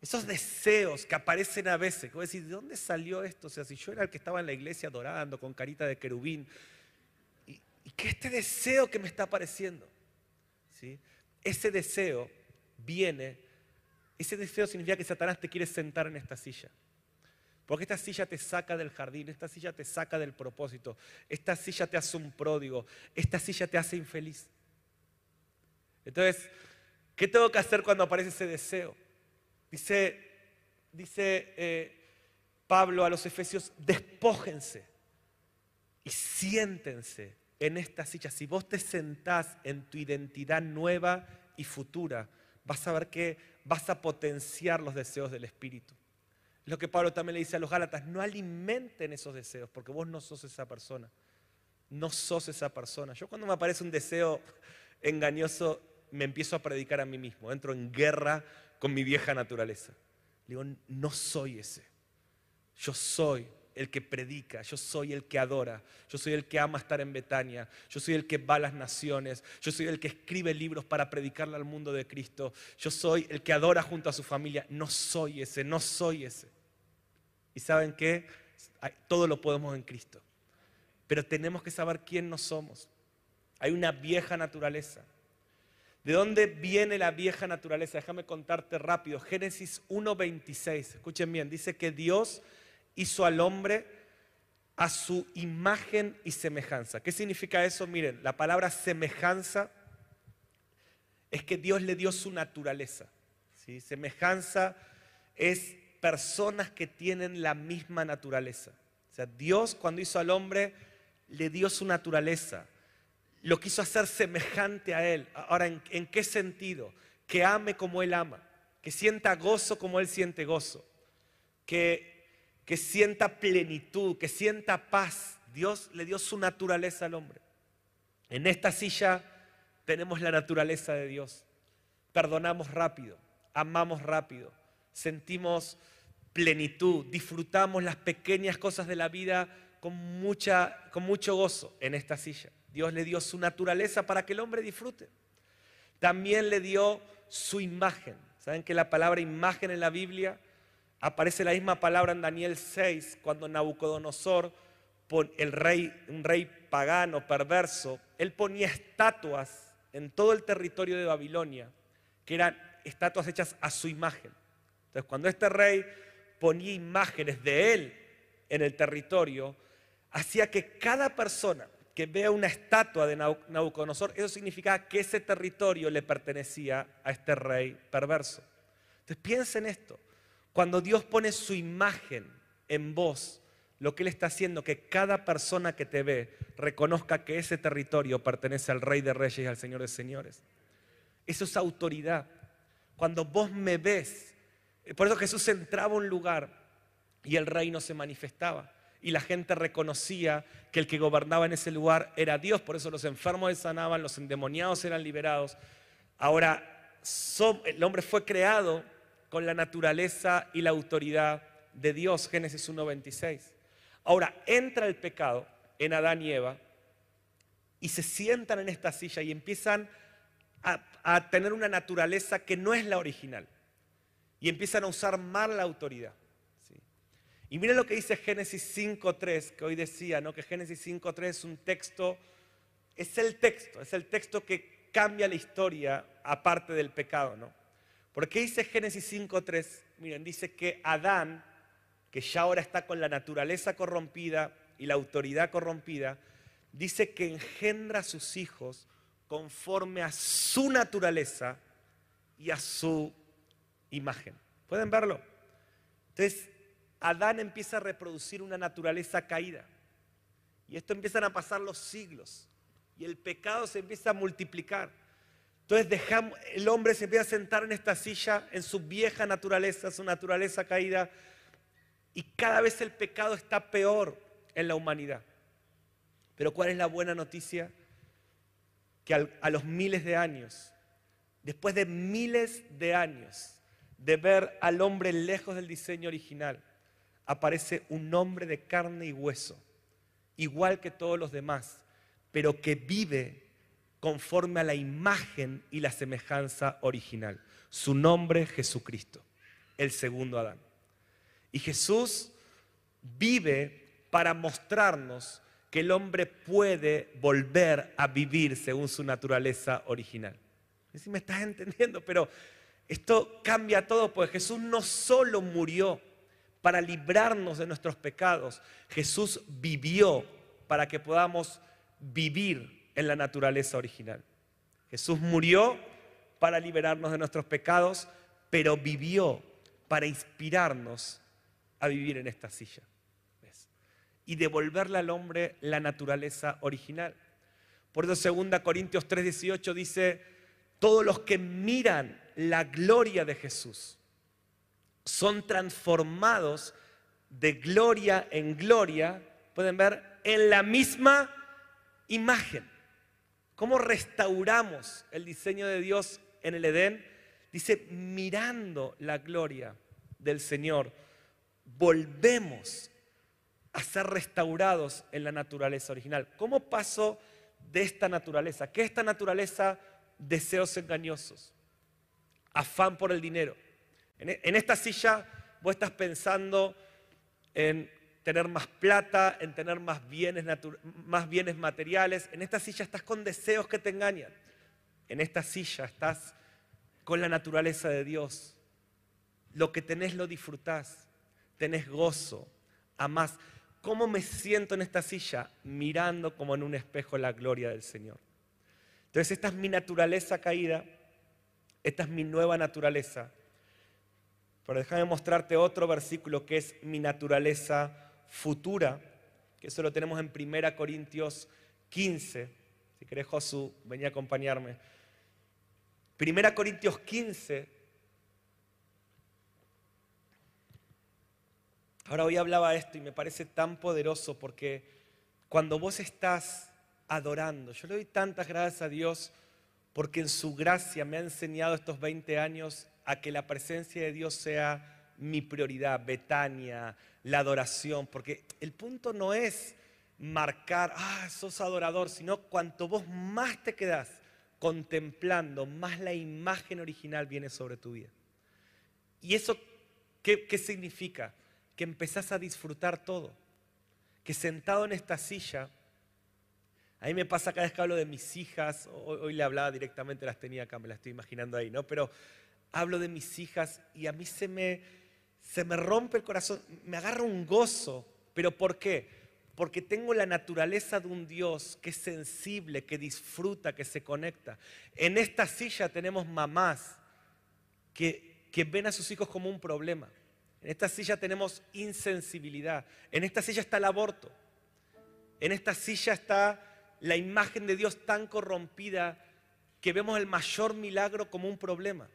esos deseos que aparecen a veces, que decir, ¿de dónde salió esto? O sea, si yo era el que estaba en la iglesia adorando con carita de querubín, y, y que este deseo que me está apareciendo, ¿sí? ese deseo viene, ese deseo significa que Satanás te quiere sentar en esta silla. Porque esta silla te saca del jardín, esta silla te saca del propósito, esta silla te hace un pródigo, esta silla te hace infeliz. Entonces, ¿qué tengo que hacer cuando aparece ese deseo? Dice, dice eh, Pablo a los Efesios, despójense y siéntense en esta silla. Si vos te sentás en tu identidad nueva y futura, vas a ver que vas a potenciar los deseos del Espíritu. Es lo que Pablo también le dice a los Gálatas, no alimenten esos deseos, porque vos no sos esa persona. No sos esa persona. Yo cuando me aparece un deseo engañoso, me empiezo a predicar a mí mismo. Entro en guerra con mi vieja naturaleza. Digo, no soy ese. Yo soy el que predica, yo soy el que adora, yo soy el que ama estar en Betania, yo soy el que va a las naciones, yo soy el que escribe libros para predicarle al mundo de Cristo, yo soy el que adora junto a su familia. No soy ese, no soy ese. ¿Y saben qué? Todo lo podemos en Cristo. Pero tenemos que saber quién no somos. Hay una vieja naturaleza. ¿De dónde viene la vieja naturaleza? Déjame contarte rápido. Génesis 1.26. Escuchen bien. Dice que Dios hizo al hombre a su imagen y semejanza. ¿Qué significa eso? Miren, la palabra semejanza es que Dios le dio su naturaleza. ¿sí? Semejanza es personas que tienen la misma naturaleza. O sea, Dios cuando hizo al hombre le dio su naturaleza, lo quiso hacer semejante a Él. Ahora, ¿en, ¿en, qué sentido? Que ame como Él ama, que sienta gozo como Él siente gozo, que que sienta plenitud, que sienta paz. Dios le dio su naturaleza al hombre. En esta silla tenemos la naturaleza de Dios. Perdonamos rápido, amamos rápido, sentimos plenitud, disfrutamos las pequeñas cosas de la vida con, mucha, con mucho gozo en esta silla. Dios le dio su naturaleza para que el hombre disfrute. También le dio su imagen. ¿Saben que la palabra imagen en la Biblia Aparece la misma palabra en Daniel 6, cuando Nabucodonosor, el rey, un rey pagano, perverso, él ponía estatuas en todo el territorio de Babilonia, que eran estatuas hechas a su imagen. Entonces, cuando este rey ponía imágenes de él en el territorio, hacía que cada persona que vea una estatua de Nabucodonosor, eso significaba que ese territorio le pertenecía a este rey perverso. Entonces piensen esto, cuando Dios pone su imagen en vos, lo que Él está haciendo, que cada persona que te ve reconozca que ese territorio pertenece al Rey de Reyes y al Señor de Señores. Eso es autoridad. Cuando vos me ves, por eso Jesús entraba a un lugar y el reino se manifestaba. Y la gente reconocía que el que gobernaba en ese lugar era Dios. Por eso los enfermos se sanaban, los endemoniados eran liberados. Ahora, el hombre fue creado con la naturaleza y la autoridad de Dios, Génesis 1.26. Ahora, entra el pecado en Adán y Eva y se sientan en esta silla y empiezan a, tener una naturaleza que no es la original. Y empiezan a usar mal la autoridad. Y miren lo que dice Génesis 5.3, que hoy decía, ¿no? que Génesis 5.3 es un texto, es el texto, es el texto que cambia la historia aparte del pecado. ¿no? Porque dice Génesis 5.3, miren, dice que Adán, que ya ahora está con la naturaleza corrompida y la autoridad corrompida, dice que engendra a sus hijos conforme a su naturaleza y a su imagen. ¿Pueden verlo? Entonces, Adán empieza a reproducir una naturaleza caída. Y esto empiezan a pasar los siglos. Y el pecado se empieza a multiplicar. Entonces el hombre se empieza a sentar en esta silla, en su vieja naturaleza, su naturaleza caída. Y cada vez el pecado está peor en la humanidad. Pero ¿cuál es la buena noticia? Que a los miles de años, después de miles de años de ver al hombre lejos del diseño original, aparece un hombre de carne y hueso, igual que todos los demás, pero que vive conforme a la imagen y la semejanza original. Su nombre Jesucristo, el segundo Adán. Y Jesús vive para mostrarnos que el hombre puede volver a vivir según su naturaleza original. Si me estás entendiendo, pero esto cambia todo, porque Jesús no solo murió para librarnos de nuestros pecados, Jesús vivió para que podamos vivir en la naturaleza original. Jesús murió para liberarnos de nuestros pecados, pero vivió para inspirarnos a vivir en esta silla. Y devolverle al hombre la naturaleza original. Por eso 2 Corintios 3:18 dice, todos los que miran la gloria de Jesús son transformados de gloria en gloria, pueden ver, en la misma imagen. ¿Cómo restauramos el diseño de Dios en el Edén? Dice, mirando la gloria del Señor, volvemos a ser restaurados en la naturaleza original. ¿Cómo pasó de esta naturaleza? ¿Qué esta naturaleza? Deseos engañosos, afán por el dinero. En esta silla vos estás pensando en tener más plata, en tener más bienes, más bienes materiales. En esta silla estás con deseos que te engañan. En esta silla estás con la naturaleza de Dios. Lo que tenés lo disfrutás, tenés gozo, amás. ¿Cómo me siento en esta silla? Mirando como en un espejo la gloria del Señor. Entonces esta es mi naturaleza caída, esta es mi nueva naturaleza. Pero déjame mostrarte otro versículo que es mi naturaleza futura, que eso lo tenemos en 1 Corintios 15. Si querés, Josu, venía a acompañarme. 1 Corintios 15. Ahora hoy hablaba esto y me parece tan poderoso porque cuando vos estás adorando, yo le doy tantas gracias a Dios porque en su gracia me ha enseñado estos 20 años a que la presencia de Dios sea mi prioridad, Betania, la adoración, porque el punto no es marcar, ah, sos adorador, sino cuanto vos más te quedás contemplando, más la imagen original viene sobre tu vida. ¿Y eso qué, qué significa? Que empezás a disfrutar todo, que sentado en esta silla, a mí me pasa cada vez que hablo de mis hijas, hoy, le hablaba directamente, las tenía acá, me las estoy imaginando ahí, ¿no? Pero hablo de mis hijas y a mí se me, se me rompe el corazón, me agarra un gozo. ¿Pero por qué? Porque tengo la naturaleza de un Dios que es sensible, que disfruta, que se conecta. En esta silla tenemos mamás que, que ven a sus hijos como un problema. En esta silla tenemos insensibilidad. En esta silla está el aborto. En esta silla está la imagen de Dios tan corrompida que vemos el mayor milagro como un problema.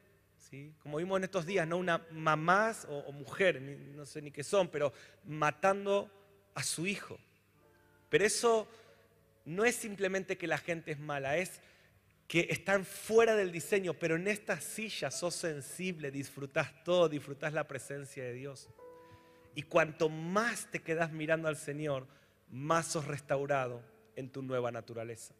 Como vimos en estos días, ¿no? Una mamás o, mujer, no sé ni qué son, pero matando a su hijo. Pero eso no es simplemente que la gente es mala, es que están fuera del diseño, pero en esta silla sos sensible, disfrutás todo, disfrutás la presencia de Dios. Y cuanto más te quedas mirando al Señor, más sos restaurado en tu nueva naturaleza.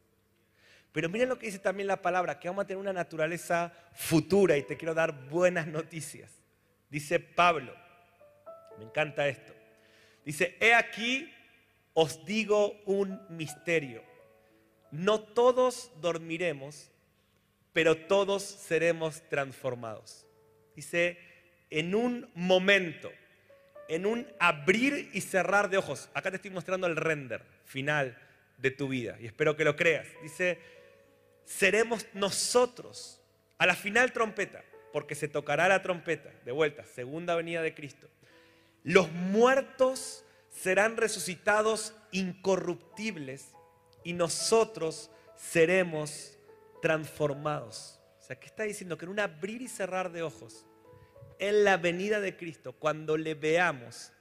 Pero miren lo que dice también la palabra, que vamos a tener una naturaleza futura y te quiero dar buenas noticias. Dice Pablo, me encanta esto. Dice, he aquí os digo un misterio. No todos dormiremos, pero todos seremos transformados. Dice, en un momento, en un abrir y cerrar de ojos. Acá te estoy mostrando el render final de tu vida y espero que lo creas. Dice, seremos nosotros a la final trompeta, porque se tocará la trompeta, de vuelta, segunda venida de Cristo. Los muertos serán resucitados incorruptibles y nosotros seremos transformados. O sea, ¿qué está diciendo? Que en un abrir y cerrar de ojos, en la venida de Cristo, cuando le veamos,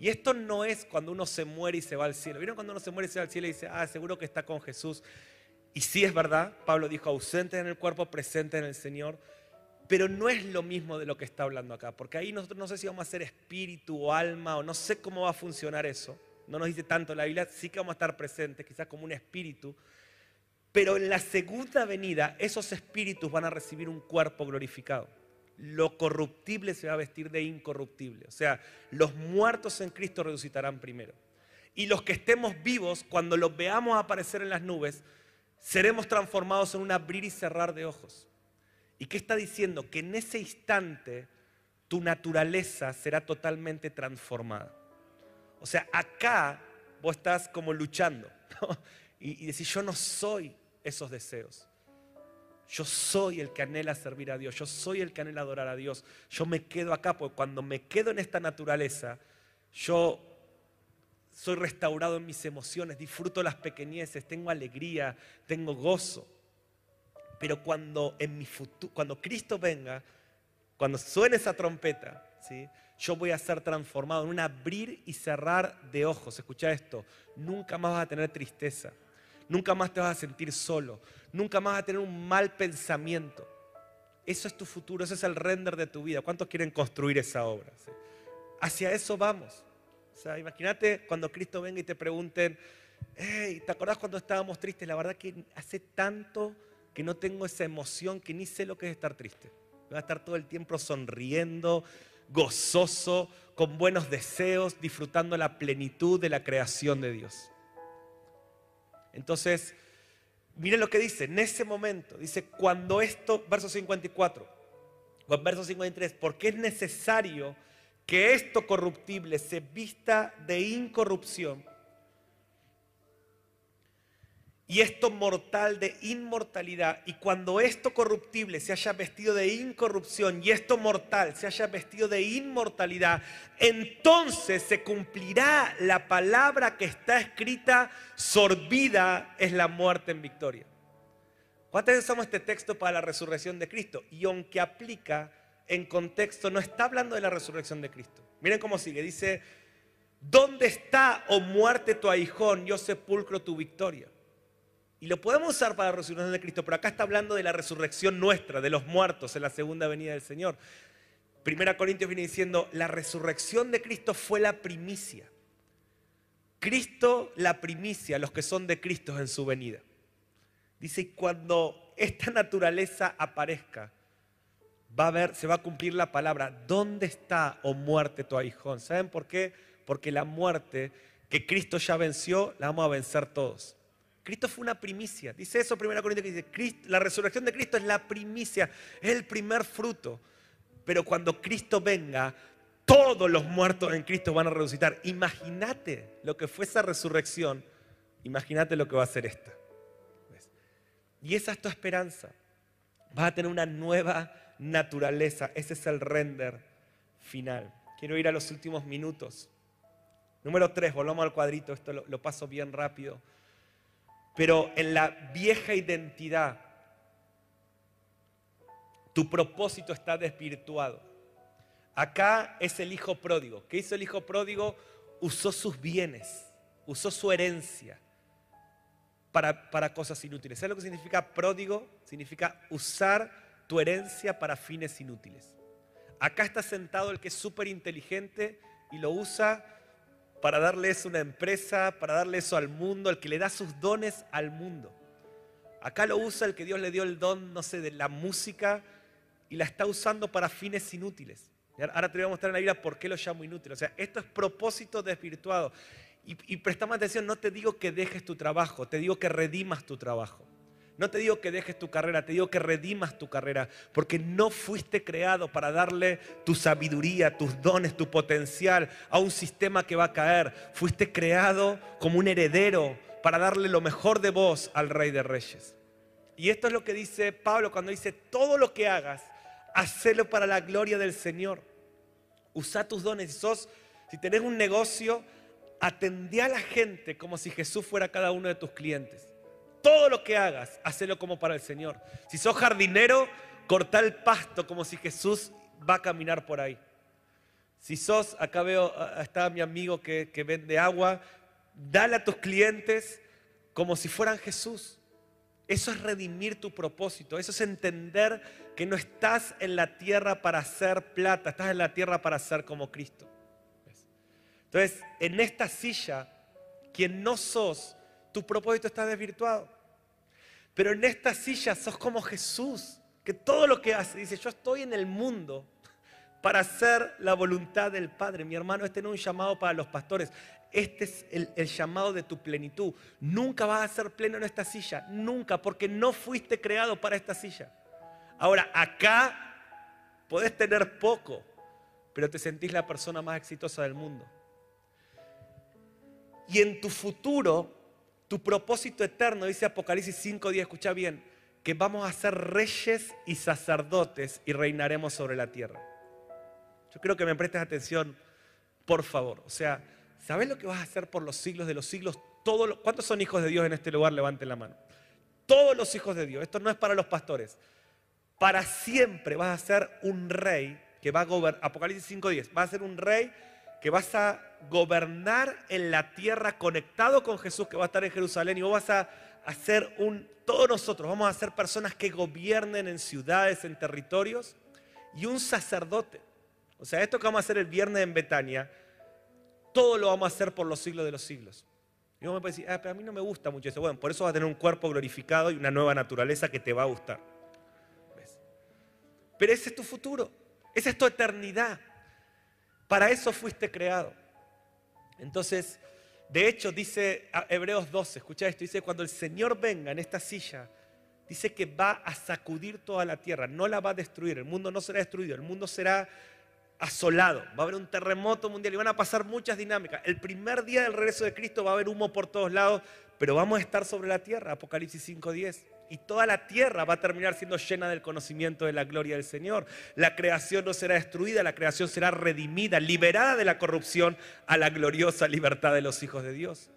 y esto no es cuando uno se muere y se va al cielo. ¿Vieron cuando uno se muere y se va al cielo y dice, ah, seguro que está con Jesús? Y sí es verdad, Pablo dijo, ausente en el cuerpo, presente en el Señor. Pero no es lo mismo de lo que está hablando acá, porque ahí nosotros no sé si vamos a ser espíritu o alma, o no sé cómo va a funcionar eso. No nos dice tanto la Biblia, sí que vamos a estar presentes, quizás como un espíritu. Pero en la segunda venida, esos espíritus van a recibir un cuerpo glorificado. Lo corruptible se va a vestir de incorruptible. O sea, los muertos en Cristo resucitarán primero. Y los que estemos vivos, cuando los veamos aparecer en las nubes, seremos transformados en un abrir y cerrar de ojos. ¿Y qué está diciendo? Que en ese instante tu naturaleza será totalmente transformada. O sea, acá vos estás como luchando y, y decís, yo no soy esos deseos. Yo soy el que anhela servir a Dios, yo soy el que anhela adorar a Dios. Yo me quedo acá, porque cuando me quedo en esta naturaleza, yo soy restaurado en mis emociones, disfruto las pequeñeces, tengo alegría, tengo gozo. Pero cuando, en mi futuro, cuando Cristo venga, cuando suene esa trompeta, ¿sí? yo voy a ser transformado en un abrir y cerrar de ojos. Escucha esto, nunca más vas a tener tristeza, nunca más te vas a sentir solo, nunca más vas a tener un mal pensamiento. Eso es tu futuro, ese es el render de tu vida. ¿Cuántos quieren construir esa obra? Hacia eso vamos. Sea, imagínate cuando Cristo venga y te pregunten, hey, ¿te acordás cuando estábamos tristes? La verdad que hace tanto que no tengo esa emoción que ni sé lo que es estar triste. Voy a estar todo el tiempo sonriendo, gozoso, con buenos deseos, disfrutando la plenitud de la creación de Dios. Entonces, miren lo que dice, en ese momento, dice, cuando esto, verso 54, o en verso 53, porque es necesario que esto corruptible se vista de incorrupción y esto mortal de inmortalidad. Y cuando esto corruptible se haya vestido de incorrupción y esto mortal se haya vestido de inmortalidad, entonces se cumplirá la palabra que está escrita, sorbida es la muerte en victoria. ¿Cuántas veces usamos este texto para la resurrección de Cristo? Y aunque aplica en contexto no está hablando de la resurrección de Cristo. Miren cómo sigue. Dice, ¿dónde está, oh muerte, tu aguijón, yo sepulcro tu victoria? Y lo podemos usar para la resurrección de Cristo, pero acá está hablando de la resurrección nuestra, de los muertos en la segunda venida del Señor. Primera Corintios viene diciendo, la resurrección de Cristo fue la primicia. Cristo la primicia, los que son de Cristo en su venida. Dice, cuando esta naturaleza aparezca, va a ver, se va a cumplir la palabra. ¿Dónde está, oh muerte, tu aguijón? ¿Saben por qué? Porque la muerte que Cristo ya venció, la vamos a vencer todos. Cristo fue una primicia. Dice eso 1 Corintios que dice, la resurrección de Cristo es la primicia, es el primer fruto. Pero cuando Cristo venga, todos los muertos en Cristo van a resucitar. Imagínate lo que fue esa resurrección, imagínate lo que va a ser esta. Y esa es tu esperanza. Vas a tener una nueva naturaleza. Ese es el render final. Quiero ir a los últimos minutos. Número tres, volvamos al cuadrito, esto lo, paso bien rápido. Pero en la vieja identidad, tu propósito está desvirtuado. Acá es el hijo pródigo. ¿Qué hizo el hijo pródigo? Usó sus bienes, usó su herencia para, para cosas inútiles. ¿Sabes lo que significa pródigo? Significa usar tu herencia para fines inútiles. Acá está sentado el que es súper inteligente y lo usa para darle eso a una empresa, para darle eso al mundo, el que le da sus dones al mundo. Acá lo usa el que Dios le dio el don, no sé, de la música y la está usando para fines inútiles. Ahora te voy a mostrar en la Biblia por qué lo llamo inútil. O sea, esto es propósito desvirtuado. Y, y prestamos atención, no te digo que dejes tu trabajo, te digo que redimas tu trabajo. No te digo que dejes tu carrera, te digo que redimas tu carrera, porque no fuiste creado para darle tu sabiduría, tus dones, tu potencial a un sistema que va a caer. Fuiste creado como un heredero para darle lo mejor de vos al Rey de Reyes. Y esto es lo que dice Pablo cuando dice, todo lo que hagas, hacelo para la gloria del Señor. Usa tus dones. Si, sos, si tenés un negocio, atendé a la gente como si Jesús fuera cada uno de tus clientes. Todo lo que hagas, hacelo como para el Señor. Si sos jardinero, corta el pasto como si Jesús va a caminar por ahí. Si sos, acá veo, está mi amigo que, que vende agua, dale a tus clientes como si fueran Jesús. Eso es redimir tu propósito, eso es entender que no estás en la tierra para hacer plata, estás en la tierra para ser como Cristo. Entonces, en esta silla, quien no sos, tu propósito está desvirtuado. Pero en esta silla sos como Jesús, que todo lo que hace, dice, yo estoy en el mundo para hacer la voluntad del Padre. Mi hermano, este no es un llamado para los pastores, este es el, el, llamado de tu plenitud. Nunca vas a ser pleno en esta silla, nunca, porque no fuiste creado para esta silla. Ahora, acá podés tener poco, pero te sentís la persona más exitosa del mundo. Y en tu futuro tu propósito eterno, dice Apocalipsis 5.10, escucha bien, que vamos a ser reyes y sacerdotes y reinaremos sobre la tierra. Yo creo que me prestes atención, por favor. O sea, ¿sabes lo que vas a hacer por los siglos de los siglos? Todos ¿Cuántos son hijos de Dios en este lugar? Levanten la mano. Todos los hijos de Dios. Esto no es para los pastores. Para siempre vas a ser un rey que va a gobernar. Apocalipsis 5.10. Vas a ser un rey que vas a gobernar en la tierra conectado con Jesús que va a estar en Jerusalén y vos vas a hacer un, todos nosotros vamos a ser personas que gobiernen en ciudades, en territorios y un sacerdote. O sea, esto que vamos a hacer el viernes en Betania, todo lo vamos a hacer por los siglos de los siglos. Y vos me puedes decir, ah, pero a mí no me gusta mucho eso. Bueno, por eso vas a tener un cuerpo glorificado y una nueva naturaleza que te va a gustar. Pero ese es tu futuro, esa es tu eternidad. Para eso fuiste creado. Entonces, de hecho, dice Hebreos 12, escucha esto, dice, cuando el Señor venga en esta silla, dice que va a sacudir toda la tierra, no la va a destruir, el mundo no será destruido, el mundo será asolado, va a haber un terremoto mundial y van a pasar muchas dinámicas. El primer día del regreso de Cristo va a haber humo por todos lados, pero vamos a estar sobre la tierra, Apocalipsis 5.10 y toda la tierra va a terminar siendo llena del conocimiento de la gloria del Señor. La creación no será destruida, la creación será redimida, liberada de la corrupción a la gloriosa libertad de los hijos de Dios.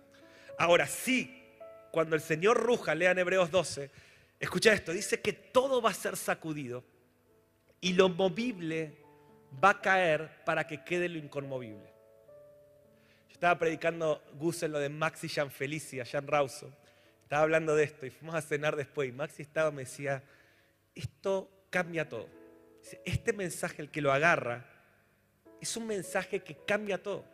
Ahora sí, cuando el Señor ruja, lean Hebreos 12, escucha esto, dice que todo va a ser sacudido y lo movible va a caer para que quede lo inconmovible. Yo estaba predicando Gus en lo de Maxi Jean Felicia, Jean Rauso estaba hablando de esto y fuimos a cenar después y Maxi estaba, me decía, esto cambia todo. Este mensaje, el que lo agarra, es un mensaje que cambia todo.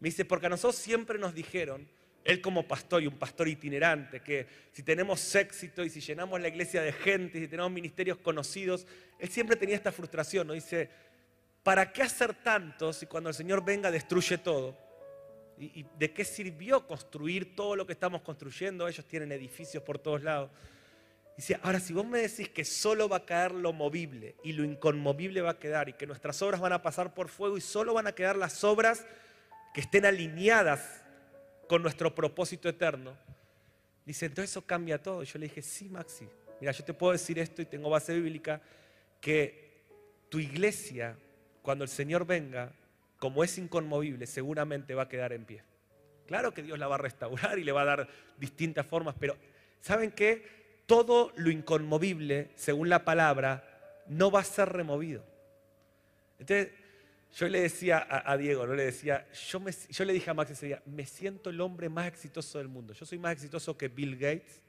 Me dice, porque a nosotros siempre nos dijeron, él como pastor y un pastor itinerante, que si tenemos éxito y si llenamos la iglesia de gente, y si tenemos ministerios conocidos, él siempre tenía esta frustración, ¿no? Dice, ¿para qué hacer tanto si cuando el Señor venga destruye todo? ¿Y, de qué sirvió construir todo lo que estamos construyendo? Ellos tienen edificios por todos lados. Dice, ahora si vos me decís que solo va a caer lo movible y lo inconmovible va a quedar y que nuestras obras van a pasar por fuego y solo van a quedar las obras que estén alineadas con nuestro propósito eterno, dice, entonces eso cambia todo. yo le dije, sí, Maxi, mira, yo te puedo decir esto y tengo base bíblica, que tu iglesia, cuando el Señor venga, como es inconmovible, seguramente va a quedar en pie. Claro que Dios la va a restaurar y le va a dar distintas formas, pero ¿saben qué? Todo lo inconmovible, según la palabra, no va a ser removido. Entonces, yo le decía a, Diego, no le decía, yo, le dije a Max ese día, me siento el hombre más exitoso del mundo. Yo soy más exitoso que Bill Gates,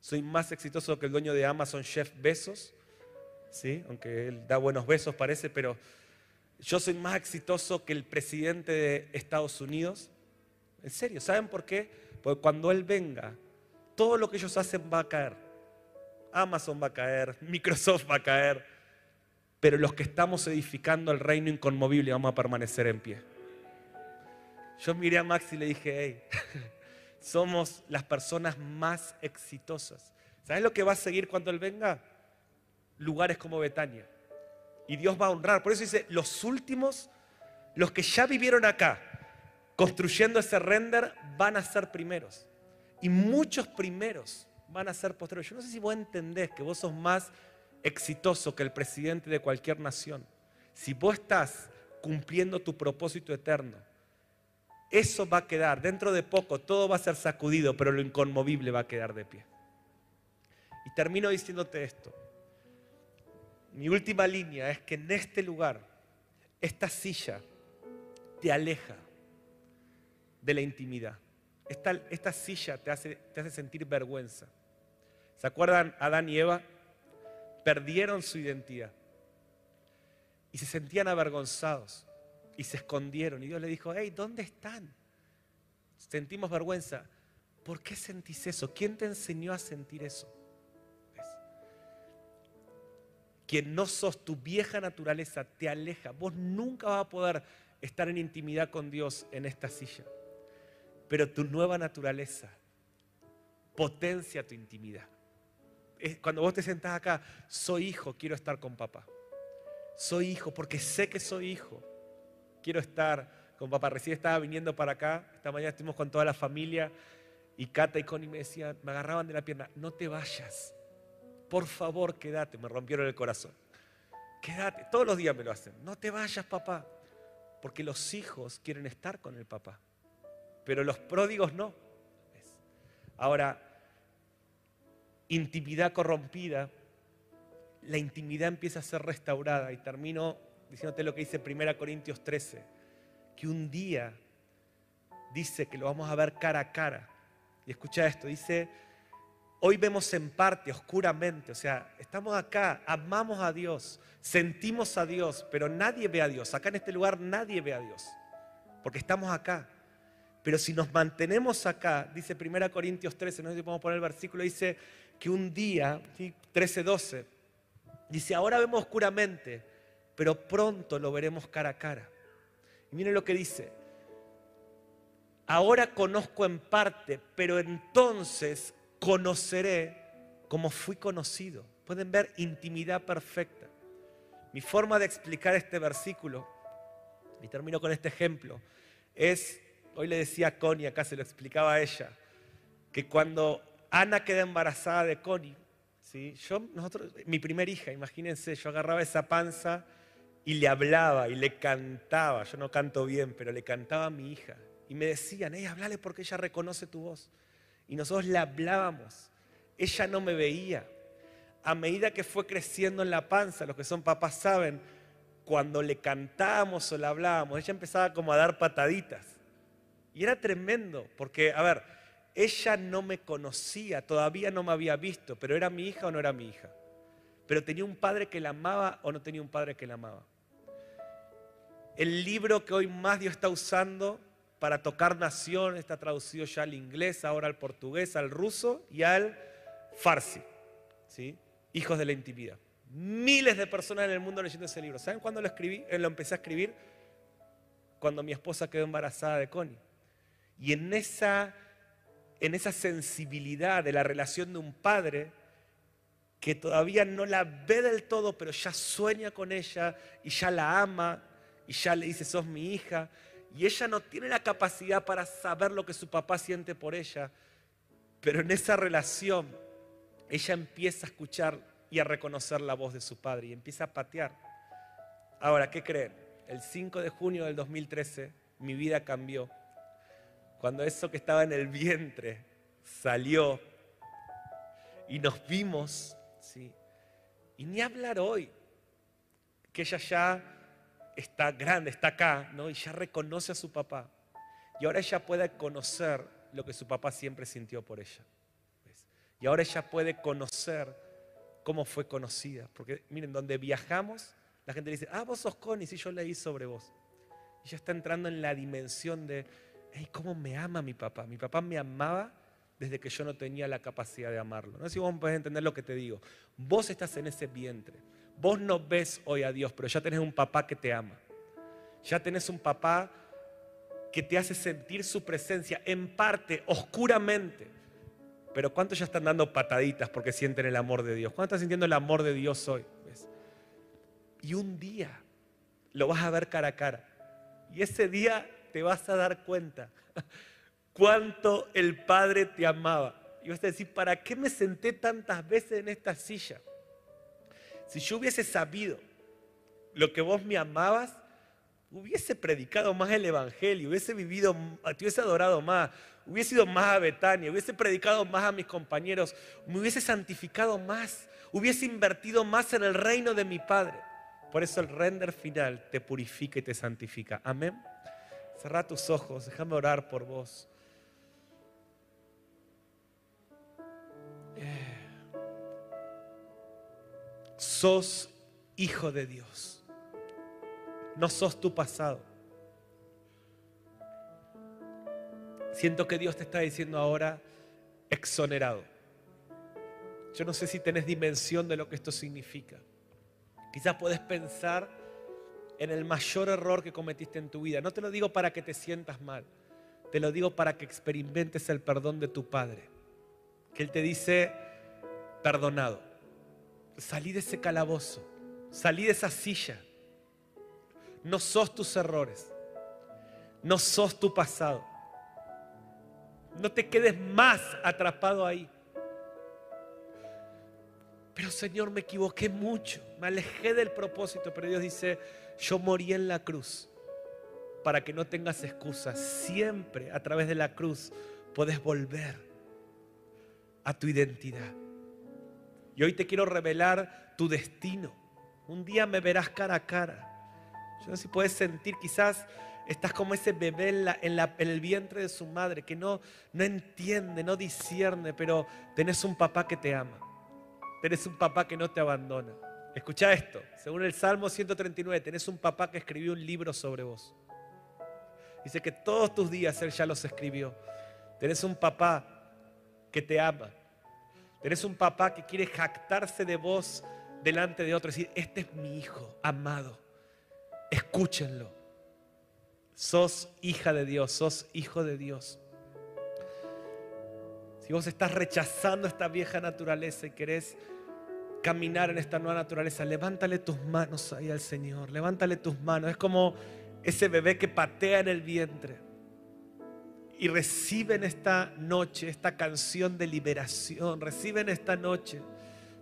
soy más exitoso que el dueño de Amazon, Jeff Bezos, ¿sí? aunque él da buenos besos parece, pero yo soy más exitoso que el presidente de Estados Unidos. En serio, ¿saben por qué? Porque cuando Él venga, todo lo que ellos hacen va a caer. Amazon va a caer, Microsoft va a caer, pero los que estamos edificando el reino inconmovible vamos a permanecer en pie. Yo miré a Max y le dije, hey, somos las personas más exitosas. ¿Sabes lo que va a seguir cuando Él venga? Lugares como Betania. Y Dios va a honrar. Por eso dice, los últimos, los que ya vivieron acá, construyendo ese render, van a ser primeros. Y muchos primeros van a ser posteriores. Yo no sé si vos entendés que vos sos más exitoso que el presidente de cualquier nación. Si vos estás cumpliendo tu propósito eterno, eso va a quedar. Dentro de poco todo va a ser sacudido, pero lo inconmovible va a quedar de pie. Y termino diciéndote esto. Mi última línea es que en este lugar, esta silla te aleja de la intimidad. Esta, silla te hace, te hace sentir vergüenza. ¿Se acuerdan Adán y Eva? Perdieron su identidad y se sentían avergonzados y se escondieron. Y Dios le dijo, hey, ¿dónde están? Sentimos vergüenza. ¿Por qué sentís eso? ¿Quién te enseñó a sentir eso? Quien no sos tu vieja naturaleza te aleja. Vos nunca vas a poder estar en intimidad con Dios en esta silla. Pero tu nueva naturaleza potencia tu intimidad. Cuando vos te sentás acá, soy hijo, quiero estar con papá. Soy hijo porque sé que soy hijo. Quiero estar con papá. Recién estaba viniendo para acá. Esta mañana estuvimos con toda la familia. Y Cata y Connie me decían, me agarraban de la pierna, no te vayas. Por favor, quédate. Me rompieron el corazón. Quédate. Todos los días me lo hacen. No te vayas, papá. Porque los hijos quieren estar con el papá. Pero los pródigos no. Ahora, intimidad corrompida la intimidad empieza a ser restaurada. Y termino diciéndote lo que dice 1 Corintios 13, que un día dice que lo vamos a ver cara a cara. Y escucha esto, dice, hoy vemos en parte, oscuramente, o sea, estamos acá, amamos a Dios, sentimos a Dios, pero nadie ve a Dios. Acá en este lugar nadie ve a Dios, porque estamos acá. Pero si nos mantenemos acá, dice 1 Corintios 13, no sé si podemos poner el versículo, dice que un día, 13, 12, Dice, ahora vemos oscuramente, pero pronto lo veremos cara a cara. Y miren lo que dice. Ahora conozco en parte, pero entonces conoceré como fui conocido. Pueden ver intimidad perfecta. Mi forma de explicar este versículo, y termino con este ejemplo, es, hoy le decía a Connie, acá se lo explicaba a ella, que cuando Ana queda embarazada de Connie, yo, nosotros, mi primera hija, imagínense, yo agarraba esa panza y le hablaba y le cantaba. Yo no canto bien, pero le cantaba a mi hija. Y me decían, ella hablale porque ella reconoce tu voz. Y nosotros le hablábamos. Ella no me veía. A medida que fue creciendo en la panza, los que son papás saben, cuando le cantábamos o le hablábamos, ella empezaba como a dar pataditas. Y era tremendo, porque, a ver, ella no me conocía, todavía no me había visto, pero era mi hija o no era mi hija. Pero tenía un padre que la amaba o no tenía un padre que la amaba. El libro que hoy más Dios está usando para tocar nación está traducido ya al inglés, ahora al portugués, al ruso y al farsi. ¿sí? Hijos de la intimidad. Miles de personas en el mundo leyendo ese libro. ¿Saben cuándo lo escribí? Eh, lo empecé a escribir cuando mi esposa quedó embarazada de Connie. Y en esa en esa sensibilidad de la relación de un padre que todavía no la ve del todo, pero ya sueña con ella y ya la ama y ya le dice, sos mi hija. Y ella no tiene la capacidad para saber lo que su papá siente por ella, pero en esa relación ella empieza a escuchar y a reconocer la voz de su padre y empieza a patear. Ahora, ¿qué creen? El 5 de junio del 2013 mi vida cambió cuando eso que estaba en el vientre salió y nos vimos, ¿sí? Y ni hablar hoy, que ella ya está grande, está acá, ¿no? Y ya reconoce a su papá. Y ahora ella puede conocer lo que su papá siempre sintió por ella. Y ahora ella puede conocer cómo fue conocida. Porque miren, donde viajamos, la gente dice, ah, vos sos Connie, si yo leí sobre vos. Y ella está entrando en la dimensión de, ¿cómo me ama mi papá? Mi papá me amaba desde que yo no tenía la capacidad de amarlo. No sé si vos podés entender lo que te digo. Vos estás en ese vientre. Vos no ves hoy a Dios, pero ya tenés un papá que te ama. Ya tenés un papá que te hace sentir su presencia en parte, oscuramente, Pero ¿cuántos ya están dando pataditas porque sienten el amor de Dios? ¿Cuántos están sintiendo el amor de Dios hoy? Y un día lo vas a ver cara a cara. Y ese día te vas a dar cuenta cuánto el Padre te amaba. Y vas a decir, ¿para qué me senté tantas veces en esta silla? Si yo hubiese sabido lo que vos me amabas, hubiese predicado más el Evangelio, hubiese vivido, te hubiese adorado más, hubiese ido más a Betania, hubiese predicado más a mis compañeros, me hubiese santificado más, hubiese invertido más en el reino de mi Padre. Por eso el render final te purifica y te santifica. Amén. Cerra tus ojos, déjame orar por vos. Sos hijo de Dios. No sos tu pasado. Siento que Dios te está diciendo ahora exonerado. Yo no sé si tenés dimensión de lo que esto significa. Quizás puedes pensar en el mayor error que cometiste en tu vida. No te lo digo para que te sientas mal, te lo digo para que experimentes el perdón de tu Padre. Que Él te dice, perdonado, salí de ese calabozo, salí de esa silla. No sos tus errores, no sos tu pasado. No te quedes más atrapado ahí. Pero Señor, me equivoqué mucho, me alejé del propósito, pero Dios dice, yo morí en la cruz para que no tengas excusas. Siempre a través de la cruz puedes volver a tu identidad. Y hoy te quiero revelar tu destino. Un día me verás cara a cara. Yo no sé si puedes sentir, quizás estás como ese bebé en, en, el vientre de su madre que no, no entiende, no discierne, pero tenés un papá que te ama. Tenés un papá que no te abandona. Escucha esto, según el Salmo 139, tenés un papá que escribió un libro sobre vos. Dice que todos tus días Él ya los escribió. Tenés un papá que te ama. Tenés un papá que quiere jactarse de vos delante de otro. Decir, este es mi hijo amado. Escúchenlo. Sos hija de Dios, sos hijo de Dios. Si vos estás rechazando esta vieja naturaleza y querés caminar en esta nueva naturaleza, levántale tus manos ahí al Señor, levántale tus manos. Es como ese bebé que patea en el vientre y reciben esta noche esta canción de liberación, reciben esta noche.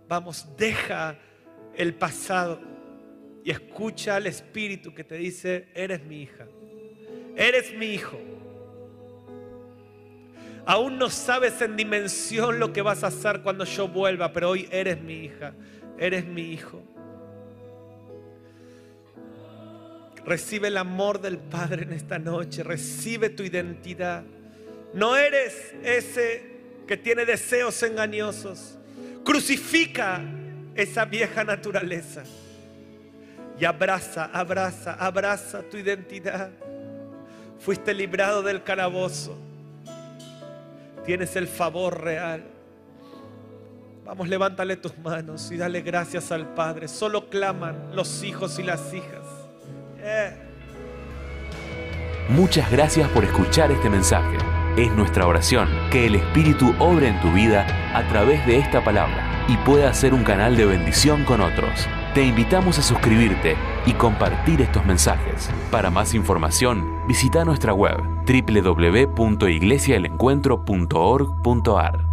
Vamos, deja el pasado y escucha al Espíritu que te dice, eres mi hija, eres mi hijo. Aún no sabes en dimensión lo que vas a hacer cuando yo vuelva, pero hoy eres mi hija, eres mi hijo. Recibe el amor del Padre en esta noche, recibe tu identidad. No eres ese que tiene deseos engañosos. Crucifica esa vieja naturaleza y abraza, abraza, abraza tu identidad. Fuiste librado del calabozo Tienes el favor real. Vamos, levántale tus manos y dale gracias al Padre. Solo claman los hijos y las hijas. Eh. Muchas gracias por escuchar este mensaje. Es nuestra oración que el Espíritu obre en tu vida a través de esta palabra y pueda ser un canal de bendición con otros. Te invitamos a suscribirte y compartir estos mensajes. Para más información, visita nuestra web www.iglesiaelencuentro.org.ar.